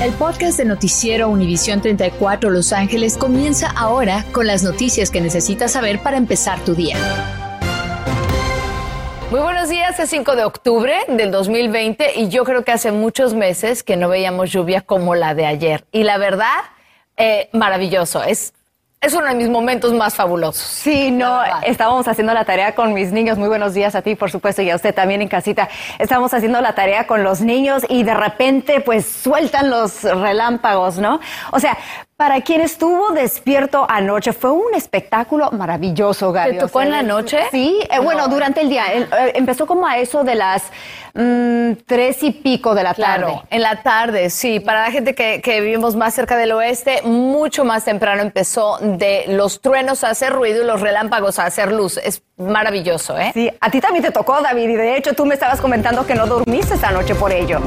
El podcast de Noticiero Univisión 34 Los Ángeles comienza ahora con las noticias que necesitas saber para empezar tu día. Muy buenos días, es 5 de octubre del 2020 y yo creo que hace muchos meses que no veíamos lluvia como la de ayer. Y la verdad, eh, maravilloso. Es es uno de mis momentos más fabulosos. Sí, no, estábamos haciendo la tarea con mis niños. Muy buenos días a ti, por supuesto, y a usted también en casita. Estábamos haciendo la tarea con los niños y de repente, pues, sueltan los relámpagos, ¿no? O sea, para quien estuvo despierto anoche, fue un espectáculo maravilloso, Gaby. ¿Te tocó en la noche? Sí, eh, bueno, durante el día. Eh, empezó como a eso de las mm, tres y pico de la tarde. En la tarde, sí. Para la gente que, que, vivimos más cerca del oeste, mucho más temprano empezó de los truenos a hacer ruido y los relámpagos a hacer luz. Es maravilloso, ¿eh? Sí, a ti también te tocó, David, y de hecho tú me estabas comentando que no dormiste esta noche por ello.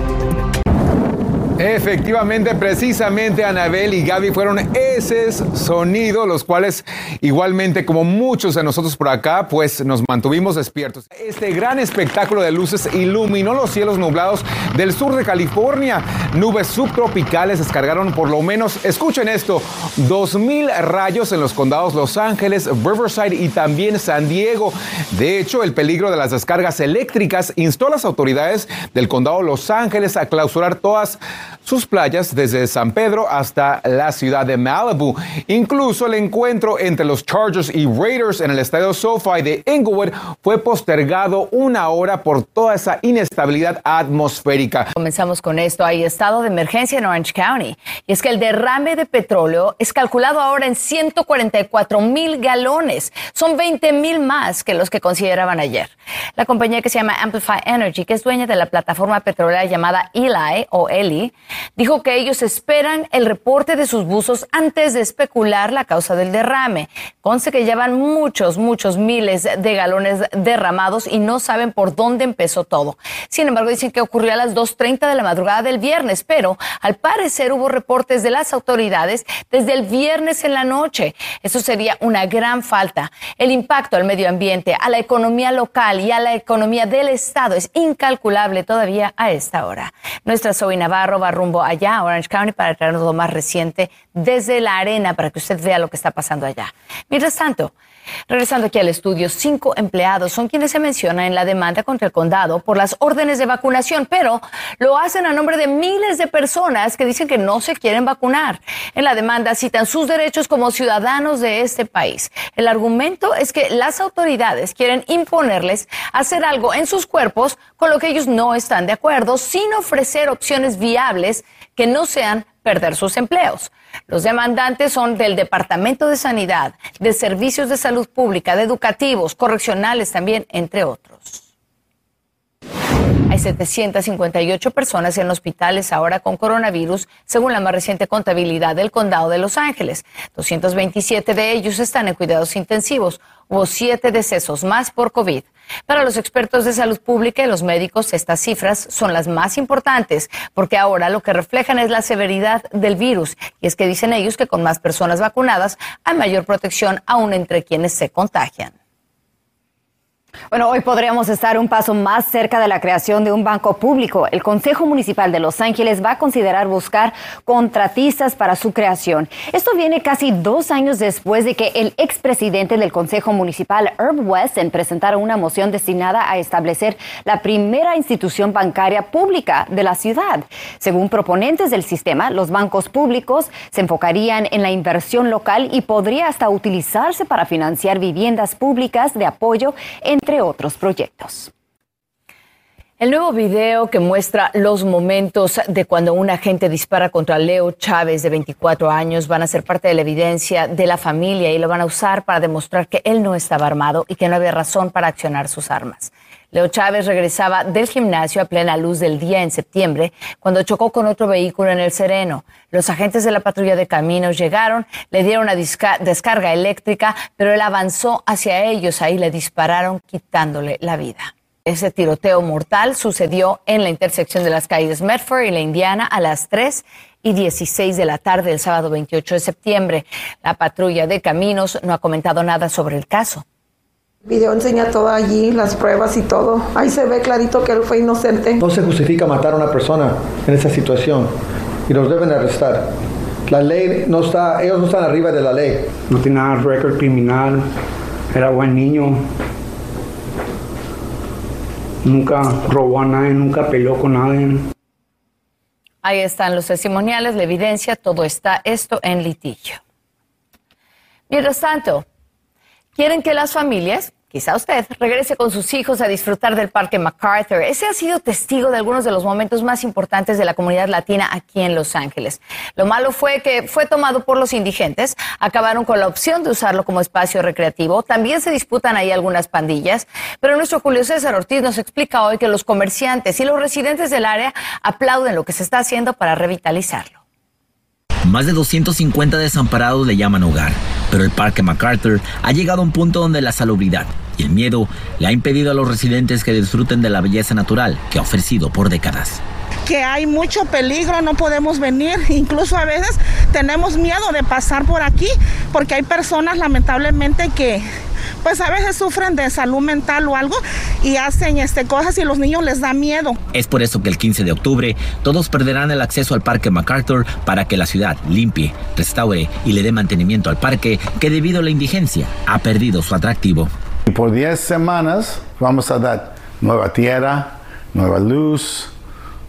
Efectivamente, precisamente Anabel y Gaby fueron esos sonidos, los cuales igualmente como muchos de nosotros por acá, pues nos mantuvimos despiertos. Este gran espectáculo de luces iluminó los cielos nublados del sur de California. Nubes subtropicales descargaron por lo menos, escuchen esto, 2.000 rayos en los condados Los Ángeles, Riverside y también San Diego. De hecho, el peligro de las descargas eléctricas instó a las autoridades del condado Los Ángeles a clausurar todas sus playas desde San Pedro hasta la ciudad de Malibu. Incluso el encuentro entre los Chargers y Raiders en el estadio SoFi de Inglewood fue postergado una hora por toda esa inestabilidad atmosférica. Comenzamos con esto. Hay estado de emergencia en Orange County. Y es que el derrame de petróleo es calculado ahora en 144 mil galones. Son 20 mil más que los que consideraban ayer. La compañía que se llama Amplify Energy, que es dueña de la plataforma petrolera llamada Eli o Eli, dijo que ellos esperan el reporte de sus buzos antes de especular la causa del derrame. Conce que llevan muchos, muchos miles de galones derramados y no saben por dónde empezó todo. Sin embargo, dicen que ocurrió a las 2.30 de la madrugada del viernes, pero al parecer hubo reportes de las autoridades desde el viernes en la noche. Eso sería una gran falta. El impacto al medio ambiente, a la economía local y a la economía del Estado es incalculable todavía a esta hora. Nuestra Zoe Navarro va rumbo allá a Orange County para traernos lo más reciente desde la arena para que usted vea lo que está pasando allá. Mientras tanto, Regresando aquí al estudio, cinco empleados son quienes se mencionan en la demanda contra el condado por las órdenes de vacunación, pero lo hacen a nombre de miles de personas que dicen que no se quieren vacunar. En la demanda citan sus derechos como ciudadanos de este país. El argumento es que las autoridades quieren imponerles hacer algo en sus cuerpos con lo que ellos no están de acuerdo, sin ofrecer opciones viables que no sean perder sus empleos. Los demandantes son del Departamento de Sanidad, de Servicios de Salud Pública, de Educativos, Correccionales también, entre otros. Hay 758 personas en hospitales ahora con coronavirus, según la más reciente contabilidad del condado de Los Ángeles. 227 de ellos están en cuidados intensivos. Hubo siete decesos más por COVID. Para los expertos de salud pública y los médicos, estas cifras son las más importantes, porque ahora lo que reflejan es la severidad del virus. Y es que dicen ellos que con más personas vacunadas hay mayor protección aún entre quienes se contagian. Bueno, hoy podríamos estar un paso más cerca de la creación de un banco público. El Consejo Municipal de Los Ángeles va a considerar buscar contratistas para su creación. Esto viene casi dos años después de que el expresidente del Consejo Municipal, Herb Weston, presentara una moción destinada a establecer la primera institución bancaria pública de la ciudad. Según proponentes del sistema, los bancos públicos se enfocarían en la inversión local y podría hasta utilizarse para financiar viviendas públicas de apoyo en entre otros proyectos. El nuevo video que muestra los momentos de cuando un agente dispara contra Leo Chávez de 24 años van a ser parte de la evidencia de la familia y lo van a usar para demostrar que él no estaba armado y que no había razón para accionar sus armas. Leo Chávez regresaba del gimnasio a plena luz del día en septiembre cuando chocó con otro vehículo en el Sereno. Los agentes de la patrulla de caminos llegaron, le dieron una descarga eléctrica, pero él avanzó hacia ellos. Ahí le dispararon quitándole la vida. Ese tiroteo mortal sucedió en la intersección de las calles Medford y la Indiana a las 3 y 16 de la tarde del sábado 28 de septiembre. La patrulla de caminos no ha comentado nada sobre el caso. El video enseña todo allí, las pruebas y todo. Ahí se ve clarito que él fue inocente. No se justifica matar a una persona en esa situación. y los deben arrestar. La ley no está, ellos no están arriba de la ley. No tiene nada de récord criminal, era buen niño. Nunca robó a nadie, nunca peleó con nadie. Ahí están los testimoniales, la evidencia, todo está esto en litigio. Mientras tanto, quieren que las familias Quizá usted regrese con sus hijos a disfrutar del Parque MacArthur. Ese ha sido testigo de algunos de los momentos más importantes de la comunidad latina aquí en Los Ángeles. Lo malo fue que fue tomado por los indigentes, acabaron con la opción de usarlo como espacio recreativo. También se disputan ahí algunas pandillas. Pero nuestro Julio César Ortiz nos explica hoy que los comerciantes y los residentes del área aplauden lo que se está haciendo para revitalizarlo. Más de 250 desamparados le llaman hogar, pero el Parque MacArthur ha llegado a un punto donde la salubridad y el miedo le ha impedido a los residentes que disfruten de la belleza natural que ha ofrecido por décadas que hay mucho peligro, no podemos venir, incluso a veces tenemos miedo de pasar por aquí porque hay personas lamentablemente que pues a veces sufren de salud mental o algo y hacen este, cosas y los niños les da miedo. Es por eso que el 15 de octubre todos perderán el acceso al Parque MacArthur para que la ciudad limpie, restaure y le dé mantenimiento al parque que debido a la indigencia ha perdido su atractivo. Y por 10 semanas vamos a dar nueva tierra, nueva luz,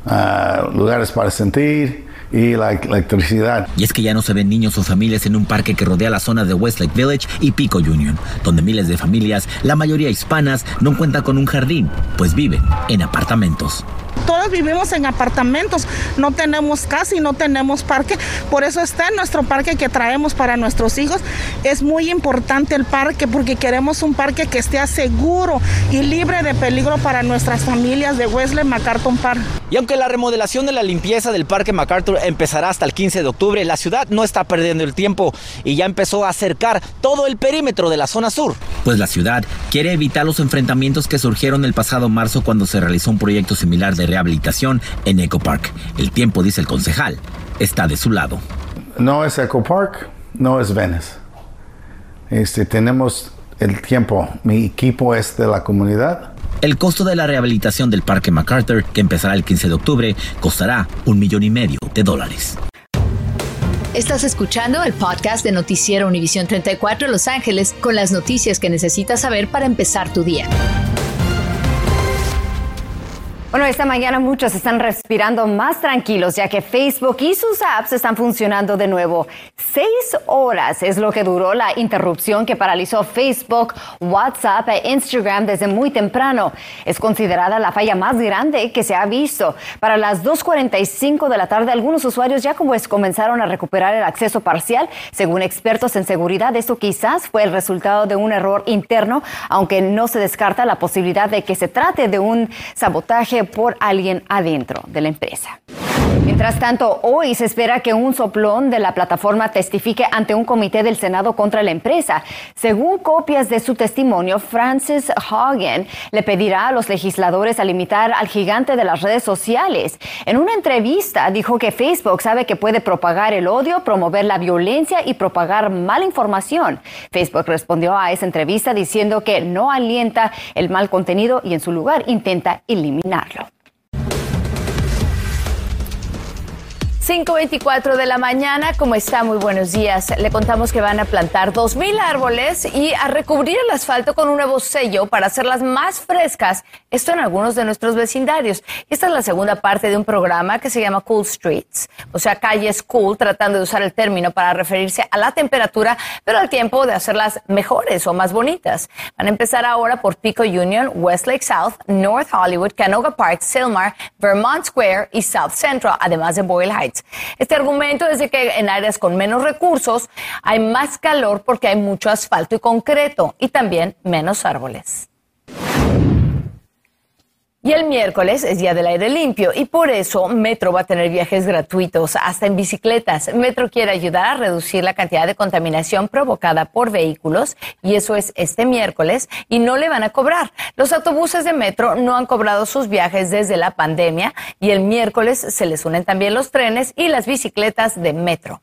ah, lugares para sentir y la electricidad. Y es que ya no se ven niños o familias en un parque que rodea la zona de Westlake Village y Pico Union, donde miles de familias, la mayoría hispanas, no cuentan con un jardín, pues viven en apartamentos todos vivimos en apartamentos, no tenemos casa y no tenemos parque, por eso está en nuestro parque que traemos para nuestros hijos. Es muy importante el parque porque queremos un parque que esté seguro y libre de peligro para nuestras familias de Wesley MacArthur Park. Y aunque la remodelación de la limpieza del Parque MacArthur empezará hasta el 15 de octubre, la ciudad no está perdiendo el tiempo y ya empezó a acercar todo el perímetro de la zona sur. Pues la ciudad quiere evitar los enfrentamientos que surgieron el pasado marzo cuando se realizó un proyecto similar de rehabilitación en Eco Park. El tiempo, dice el concejal, está de su lado. No es Eco Park, no es Venice. Este, tenemos el tiempo. Mi equipo es de la comunidad. El costo de la rehabilitación del Parque MacArthur, que empezará el 15 de octubre, costará un millón y medio de dólares. Estás escuchando el podcast de Noticiero Univisión 34 Los Ángeles con las noticias que necesitas saber para empezar tu día. Bueno, esta mañana muchos están respirando más tranquilos ya que Facebook y sus apps están funcionando de nuevo. Seis horas es lo que duró la interrupción que paralizó Facebook, WhatsApp e Instagram desde muy temprano. Es considerada la falla más grande que se ha visto. Para las 2.45 de la tarde, algunos usuarios ya como es comenzaron a recuperar el acceso parcial. Según expertos en seguridad, esto quizás fue el resultado de un error interno, aunque no se descarta la posibilidad de que se trate de un sabotaje por alguien adentro de la empresa. Mientras tanto, hoy se espera que un soplón de la plataforma testifique ante un comité del Senado contra la empresa. Según copias de su testimonio, Francis Hagen le pedirá a los legisladores a limitar al gigante de las redes sociales. En una entrevista dijo que Facebook sabe que puede propagar el odio, promover la violencia y propagar mala información. Facebook respondió a esa entrevista diciendo que no alienta el mal contenido y en su lugar intenta eliminarlo. 5.24 de la mañana, ¿cómo está? Muy buenos días. Le contamos que van a plantar 2.000 árboles y a recubrir el asfalto con un nuevo sello para hacerlas más frescas. Esto en algunos de nuestros vecindarios. Esta es la segunda parte de un programa que se llama Cool Streets, o sea, calles cool, tratando de usar el término para referirse a la temperatura, pero al tiempo de hacerlas mejores o más bonitas. Van a empezar ahora por Pico Union, Westlake South, North Hollywood, Canoga Park, Silmar, Vermont Square y South Central, además de Boyle Heights. Este argumento es de que en áreas con menos recursos hay más calor porque hay mucho asfalto y concreto y también menos árboles. Y el miércoles es Día del Aire Limpio y por eso Metro va a tener viajes gratuitos hasta en bicicletas. Metro quiere ayudar a reducir la cantidad de contaminación provocada por vehículos y eso es este miércoles y no le van a cobrar. Los autobuses de Metro no han cobrado sus viajes desde la pandemia y el miércoles se les unen también los trenes y las bicicletas de Metro.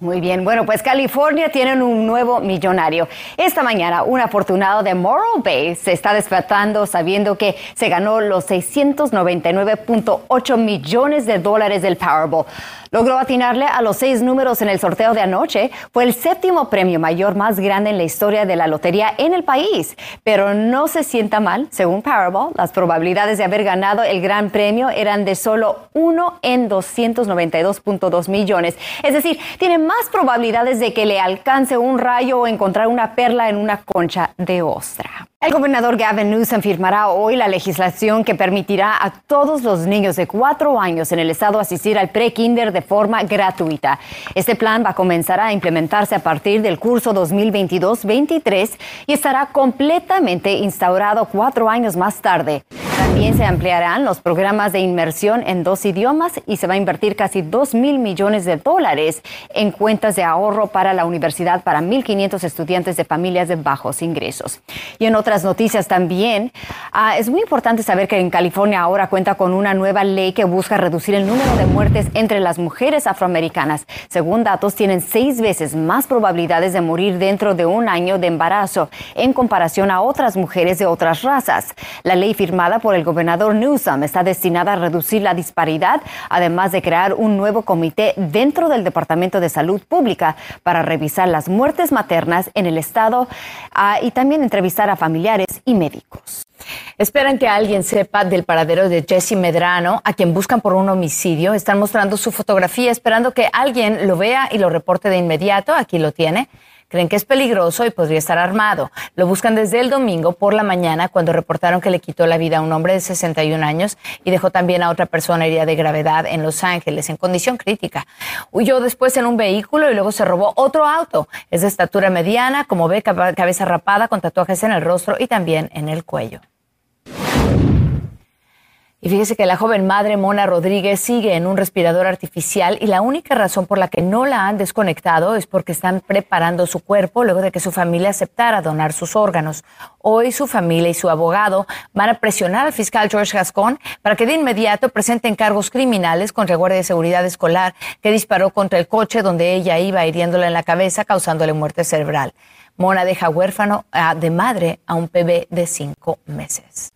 Muy bien, bueno, pues California tiene un nuevo millonario. Esta mañana, un afortunado de Morro Bay se está despertando sabiendo que se ganó los 699.8 millones de dólares del Powerball. Logró atinarle a los seis números en el sorteo de anoche. Fue el séptimo premio mayor más grande en la historia de la lotería en el país. Pero no se sienta mal, según Powerball, las probabilidades de haber ganado el gran premio eran de solo uno en 292.2 millones. Es decir, tiene más probabilidades de que le alcance un rayo o encontrar una perla en una concha de ostra. El gobernador Gavin Newsom firmará hoy la legislación que permitirá a todos los niños de cuatro años en el estado asistir al pre-kinder de forma gratuita. Este plan va a comenzar a implementarse a partir del curso 2022-23 y estará completamente instaurado cuatro años más tarde. También se ampliarán los programas de inmersión en dos idiomas y se va a invertir casi 2 mil millones de dólares en cuentas de ahorro para la universidad para 1.500 estudiantes de familias de bajos ingresos. Y en otras noticias también, ah, es muy importante saber que en California ahora cuenta con una nueva ley que busca reducir el número de muertes entre las mujeres afroamericanas. Según datos, tienen seis veces más probabilidades de morir dentro de un año de embarazo en comparación a otras mujeres de otras razas. La ley firmada por el gobernador Newsom está destinada a reducir la disparidad, además de crear un nuevo comité dentro del Departamento de Salud Pública para revisar las muertes maternas en el estado ah, y también entrevistar a familiares y médicos. Esperan que alguien sepa del paradero de Jesse Medrano, a quien buscan por un homicidio. Están mostrando su fotografía, esperando que alguien lo vea y lo reporte de inmediato. Aquí lo tiene. Creen que es peligroso y podría estar armado. Lo buscan desde el domingo por la mañana cuando reportaron que le quitó la vida a un hombre de 61 años y dejó también a otra persona herida de gravedad en Los Ángeles en condición crítica. Huyó después en un vehículo y luego se robó otro auto. Es de estatura mediana, como ve, cabeza rapada con tatuajes en el rostro y también en el cuello. Y fíjese que la joven madre Mona Rodríguez sigue en un respirador artificial y la única razón por la que no la han desconectado es porque están preparando su cuerpo luego de que su familia aceptara donar sus órganos. Hoy su familia y su abogado van a presionar al fiscal George Gascon para que de inmediato presenten cargos criminales contra el guardia de seguridad escolar que disparó contra el coche donde ella iba hiriéndola en la cabeza causándole muerte cerebral. Mona deja huérfano ah, de madre a un bebé de cinco meses.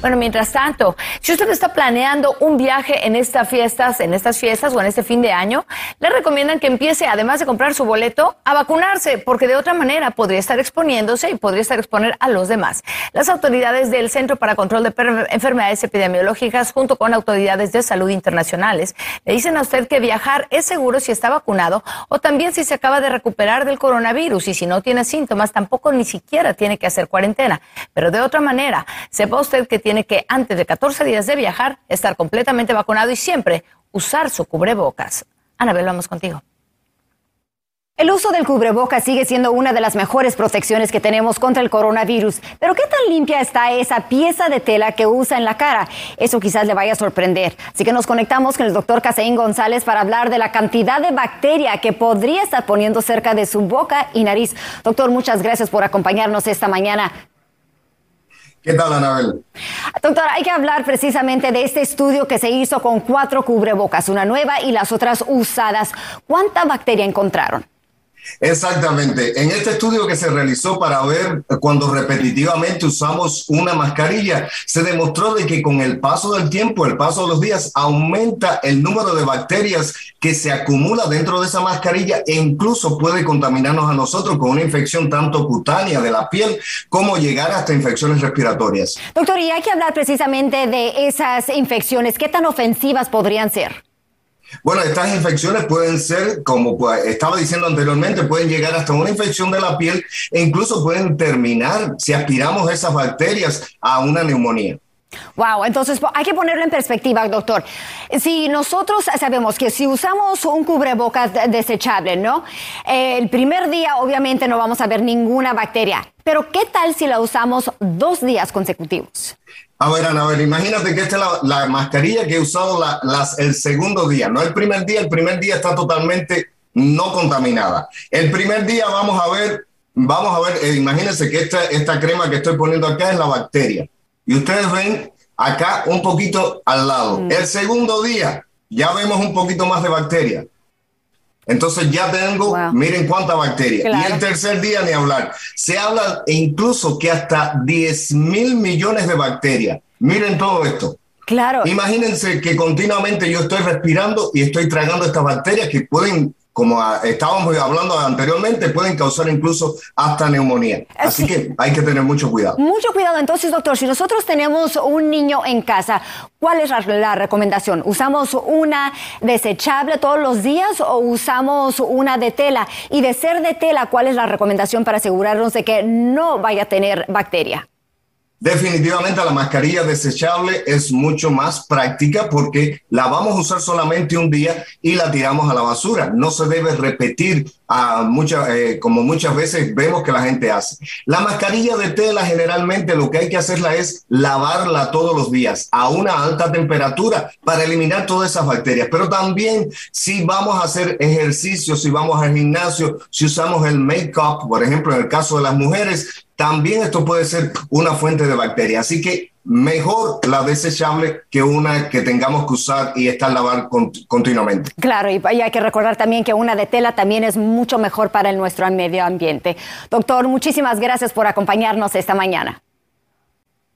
Bueno, mientras tanto, si usted está planeando un viaje en estas fiestas, en estas fiestas o en este fin de año, le recomiendan que empiece, además de comprar su boleto, a vacunarse, porque de otra manera podría estar exponiéndose y podría estar exponer a los demás. Las autoridades del Centro para Control de Enfermedades Epidemiológicas, junto con autoridades de salud internacionales, le dicen a usted que viajar es seguro si está vacunado o también si se acaba de recuperar del coronavirus y si no tiene síntomas, tampoco ni siquiera tiene que hacer cuarentena. Pero de otra manera, sepa usted que tiene tiene que, antes de 14 días de viajar, estar completamente vacunado y siempre usar su cubrebocas. Anabel, vamos contigo. El uso del cubrebocas sigue siendo una de las mejores protecciones que tenemos contra el coronavirus. Pero ¿qué tan limpia está esa pieza de tela que usa en la cara? Eso quizás le vaya a sorprender. Así que nos conectamos con el doctor Caseín González para hablar de la cantidad de bacteria que podría estar poniendo cerca de su boca y nariz. Doctor, muchas gracias por acompañarnos esta mañana. ¿Qué tal, Anabel? Doctora, hay que hablar precisamente de este estudio que se hizo con cuatro cubrebocas, una nueva y las otras usadas. ¿Cuánta bacteria encontraron? Exactamente. En este estudio que se realizó para ver cuando repetitivamente usamos una mascarilla, se demostró de que con el paso del tiempo, el paso de los días, aumenta el número de bacterias que se acumula dentro de esa mascarilla e incluso puede contaminarnos a nosotros con una infección tanto cutánea de la piel como llegar hasta infecciones respiratorias. Doctor, y hay que hablar precisamente de esas infecciones. ¿Qué tan ofensivas podrían ser? Bueno, estas infecciones pueden ser, como pues, estaba diciendo anteriormente, pueden llegar hasta una infección de la piel e incluso pueden terminar, si aspiramos esas bacterias, a una neumonía. Wow, entonces hay que ponerlo en perspectiva, doctor. Si nosotros sabemos que si usamos un cubrebocas desechable, ¿no? el primer día obviamente no vamos a ver ninguna bacteria, pero ¿qué tal si la usamos dos días consecutivos? A ver, Ana, a ver, imagínate que esta es la, mascarilla que he usado las, el segundo día, no el primer día, el primer día está totalmente no contaminada. El primer día vamos a ver vamos a ver, eh, imagínense que esta, esta crema que estoy poniendo acá es la bacteria. Y ustedes ven acá un poquito al lado. Mm. El segundo día ya vemos un poquito más de bacteria. Entonces ya tengo, miren cuánta bacteria. Y el tercer día ni hablar. Se habla incluso que hasta 10 mil millones de bacterias. Miren todo esto. Claro. Imagínense que continuamente yo estoy respirando y estoy tragando estas bacterias que pueden como estábamos hablando anteriormente, pueden causar incluso hasta neumonía. Así que hay que tener mucho cuidado. Mucho cuidado. Entonces, doctor, si nosotros tenemos un niño en casa, ¿cuál es la recomendación? ¿Usamos una desechable todos los días o usamos una de tela? Y de ser de tela, ¿cuál es la recomendación para asegurarnos de que no vaya a tener bacteria? Definitivamente la mascarilla desechable es mucho más práctica porque la vamos a usar solamente un día y la tiramos a la basura. No se debe repetir a eh, como muchas veces vemos que la gente hace. La mascarilla de tela generalmente lo que hay que hacerla es lavarla todos los días a una alta temperatura para eliminar todas esas bacterias. Pero también si vamos a hacer ejercicio, si vamos al gimnasio, si usamos el make-up, por ejemplo, en el caso de las mujeres, también esto puede ser una fuente de bacterias. Así que mejor la desechable que una que tengamos que usar y estar lavar continuamente. Claro, y, hay que recordar también que una de tela también es mucho mejor para nuestro medio ambiente. Doctor, muchísimas gracias por acompañarnos esta mañana.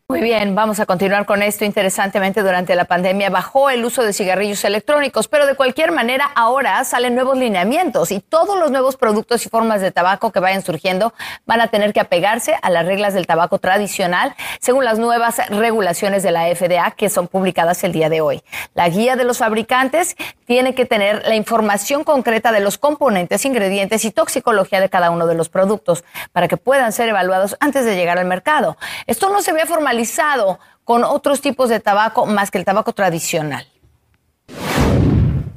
Muy bien, vamos a continuar con esto. Interesantemente, durante la pandemia bajó el uso de cigarrillos electrónicos, pero de cualquier manera ahora salen nuevos lineamientos y todos los nuevos productos y formas de tabaco que vayan surgiendo van a tener que apegarse a las reglas del tabaco tradicional según las nuevas regulaciones de la FDA que son publicadas el día de hoy. La guía de los fabricantes tiene que tener la información concreta de los componentes, ingredientes y toxicología de cada uno de los productos para que puedan ser evaluados antes de llegar al mercado. Esto no se ve formalizado con otros tipos de tabaco más que el tabaco tradicional.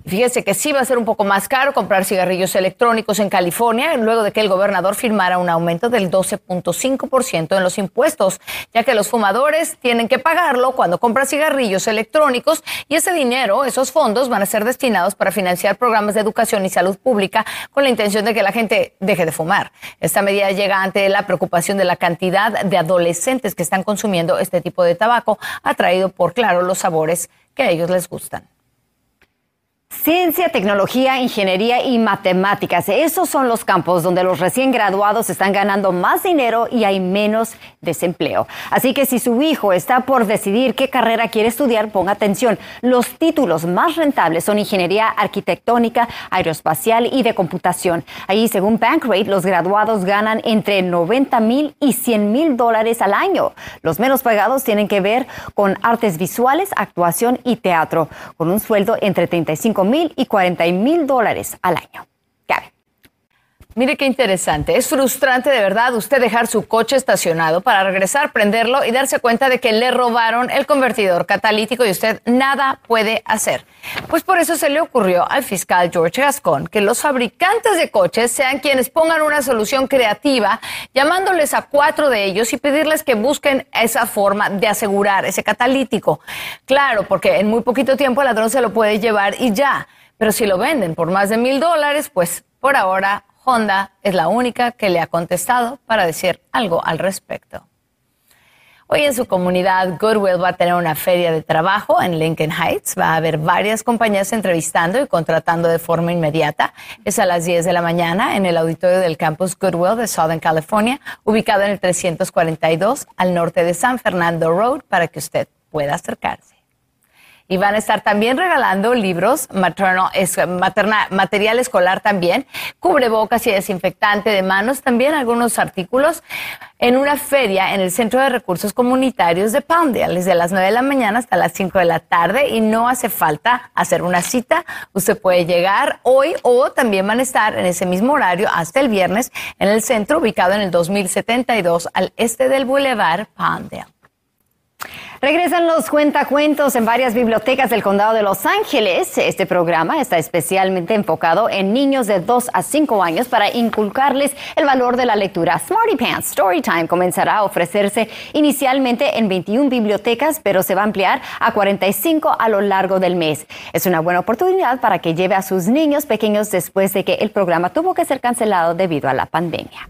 Fíjese que sí va a ser un poco más caro comprar cigarrillos electrónicos en California luego de que el gobernador firmara un aumento del 12.5% en los impuestos, ya que los fumadores tienen que pagarlo cuando compran cigarrillos electrónicos y ese dinero, esos fondos van a ser destinados para financiar programas de educación y salud pública con la intención de que la gente deje de fumar. Esta medida llega ante la preocupación de la cantidad de adolescentes que están consumiendo este tipo de tabaco, atraído por, claro, los sabores que a ellos les gustan. Ciencia, tecnología, ingeniería y matemáticas. Esos son los campos donde los recién graduados están ganando más dinero y hay menos desempleo. Así que si su hijo está por decidir qué carrera quiere estudiar, ponga atención. Los títulos más rentables son ingeniería arquitectónica, aeroespacial y de computación. Ahí, según Bankrate, los graduados ganan entre 90 mil y 100 mil dólares al año. Los menos pagados tienen que ver con artes visuales, actuación y teatro, con un sueldo entre 35 mil y 40 mil dólares al año. Mire qué interesante. Es frustrante de verdad usted dejar su coche estacionado para regresar, prenderlo y darse cuenta de que le robaron el convertidor catalítico y usted nada puede hacer. Pues por eso se le ocurrió al fiscal George Gascon que los fabricantes de coches sean quienes pongan una solución creativa, llamándoles a cuatro de ellos y pedirles que busquen esa forma de asegurar ese catalítico. Claro, porque en muy poquito tiempo el ladrón se lo puede llevar y ya. Pero si lo venden por más de mil dólares, pues por ahora Honda es la única que le ha contestado para decir algo al respecto. Hoy en su comunidad, Goodwill va a tener una feria de trabajo en Lincoln Heights. Va a haber varias compañías entrevistando y contratando de forma inmediata. Es a las 10 de la mañana en el auditorio del campus Goodwill de Southern California, ubicado en el 342 al norte de San Fernando Road, para que usted pueda acercarse y van a estar también regalando libros, materno, materna, material escolar también, cubrebocas y desinfectante de manos, también algunos artículos en una feria en el Centro de Recursos Comunitarios de Palmdale, desde las 9 de la mañana hasta las 5 de la tarde y no hace falta hacer una cita. Usted puede llegar hoy o también van a estar en ese mismo horario hasta el viernes en el centro ubicado en el 2072 al este del Boulevard Palmdale. Regresan los cuentacuentos en varias bibliotecas del condado de Los Ángeles. Este programa está especialmente enfocado en niños de 2 a 5 años para inculcarles el valor de la lectura. Smarty Pants Storytime comenzará a ofrecerse inicialmente en 21 bibliotecas, pero se va a ampliar a 45 a lo largo del mes. Es una buena oportunidad para que lleve a sus niños pequeños después de que el programa tuvo que ser cancelado debido a la pandemia.